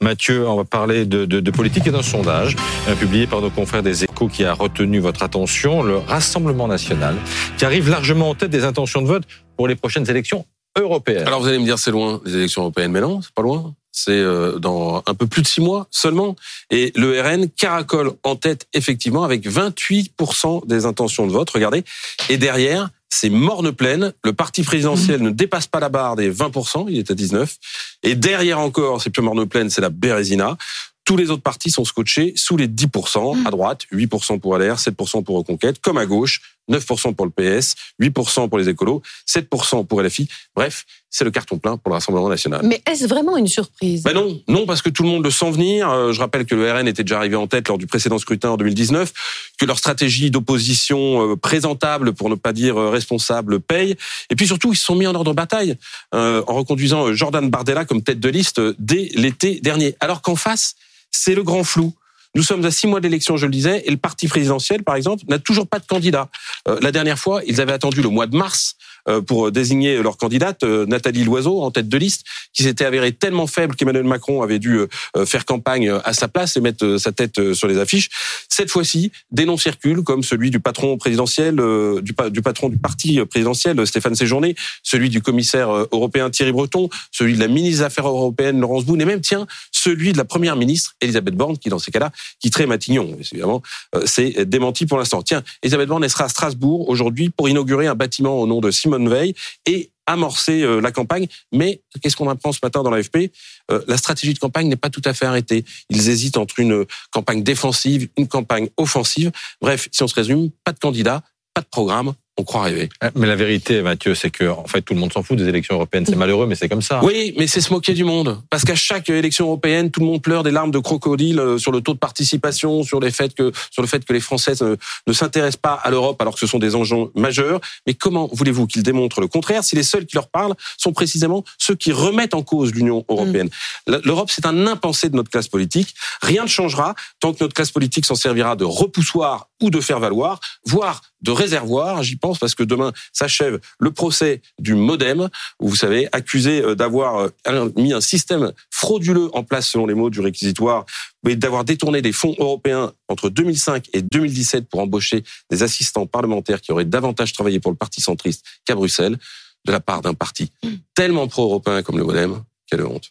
Mathieu, on va parler de, de, de politique et d'un sondage euh, publié par nos confrères des Échos qui a retenu votre attention, le Rassemblement national, qui arrive largement en tête des intentions de vote pour les prochaines élections européennes. Alors vous allez me dire c'est loin les élections européennes, mais non, c'est pas loin. C'est euh, dans un peu plus de six mois seulement. Et le RN caracole en tête effectivement avec 28% des intentions de vote. Regardez. Et derrière, c'est morne pleine. Le parti présidentiel ne dépasse pas la barre des 20%, il est à 19. Et derrière encore, c'est plus morne pleine, c'est la Bérésina. Tous les autres partis sont scotchés sous les 10%. À droite, 8% pour LR, 7% pour Reconquête. Comme à gauche, 9% pour le PS, 8% pour les écolos, 7% pour LFI. Bref, c'est le carton plein pour le Rassemblement national. Mais est-ce vraiment une surprise? Ben non, non, parce que tout le monde le sent venir. Euh, je rappelle que le RN était déjà arrivé en tête lors du précédent scrutin en 2019, que leur stratégie d'opposition euh, présentable, pour ne pas dire euh, responsable, paye. Et puis surtout, ils se sont mis en ordre de bataille en reconduisant Jordan Bardella comme tête de liste dès l'été dernier. Alors qu'en face, c'est le grand flou. Nous sommes à six mois d'élection, je le disais, et le parti présidentiel, par exemple, n'a toujours pas de candidat. Euh, la dernière fois, ils avaient attendu le mois de mars euh, pour désigner leur candidate, euh, Nathalie Loiseau, en tête de liste, qui s'était avérée tellement faible qu'Emmanuel Macron avait dû faire campagne à sa place et mettre sa tête sur les affiches. Cette fois-ci, des noms circulent, comme celui du patron présidentiel, du, du patron du parti présidentiel, Stéphane Séjourné, celui du commissaire européen Thierry Breton, celui de la ministre des Affaires européennes, Laurence Boone, et même, tiens, celui de la première ministre, Elisabeth Borne, qui, dans ces cas-là, quitterait Matignon. Évidemment, c'est démenti pour l'instant. Tiens, Elisabeth Borne, elle sera à Strasbourg aujourd'hui pour inaugurer un bâtiment au nom de Simone Veil et amorcer euh, la campagne. Mais qu'est-ce qu'on apprend ce matin dans l'AFP euh, La stratégie de campagne n'est pas tout à fait arrêtée. Ils hésitent entre une campagne défensive, une campagne offensive. Bref, si on se résume, pas de candidat, pas de programme, on croit rêver. Ah, mais la vérité, Mathieu, c'est que en fait tout le monde s'en fout des élections européennes. C'est malheureux, mais c'est comme ça. Oui, mais c'est se moquer du monde. Parce qu'à chaque élection européenne, tout le monde pleure des larmes de crocodile euh, sur le taux de participation, sur les faits que sur le fait que les Français ne, s'intéressent pas à l'Europe alors que ce sont des enjeux majeurs. Mais comment voulez-vous qu'ils démontrent le contraire si les seuls qui leur parlent sont précisément ceux qui remettent en cause l'Union européenne? Mm. L'Europe, c'est un impensé de notre classe politique. Rien ne changera tant que notre classe politique s'en servira de repoussoir ou de faire valoir, voire de réservoir. J'y pense parce que demain s'achève le procès du MoDem, où vous savez, accusé euh, d'avoir euh, mis un système frauduleux en place selon les mots du réquisitoire, mais d'avoir détourné des fonds européens entre 2005 et 2017 pour embaucher des assistants parlementaires qui auraient davantage travaillé pour le parti centriste qu'à Bruxelles, de la part d'un parti mm. tellement pro-européen comme le MoDem. Quelle honte.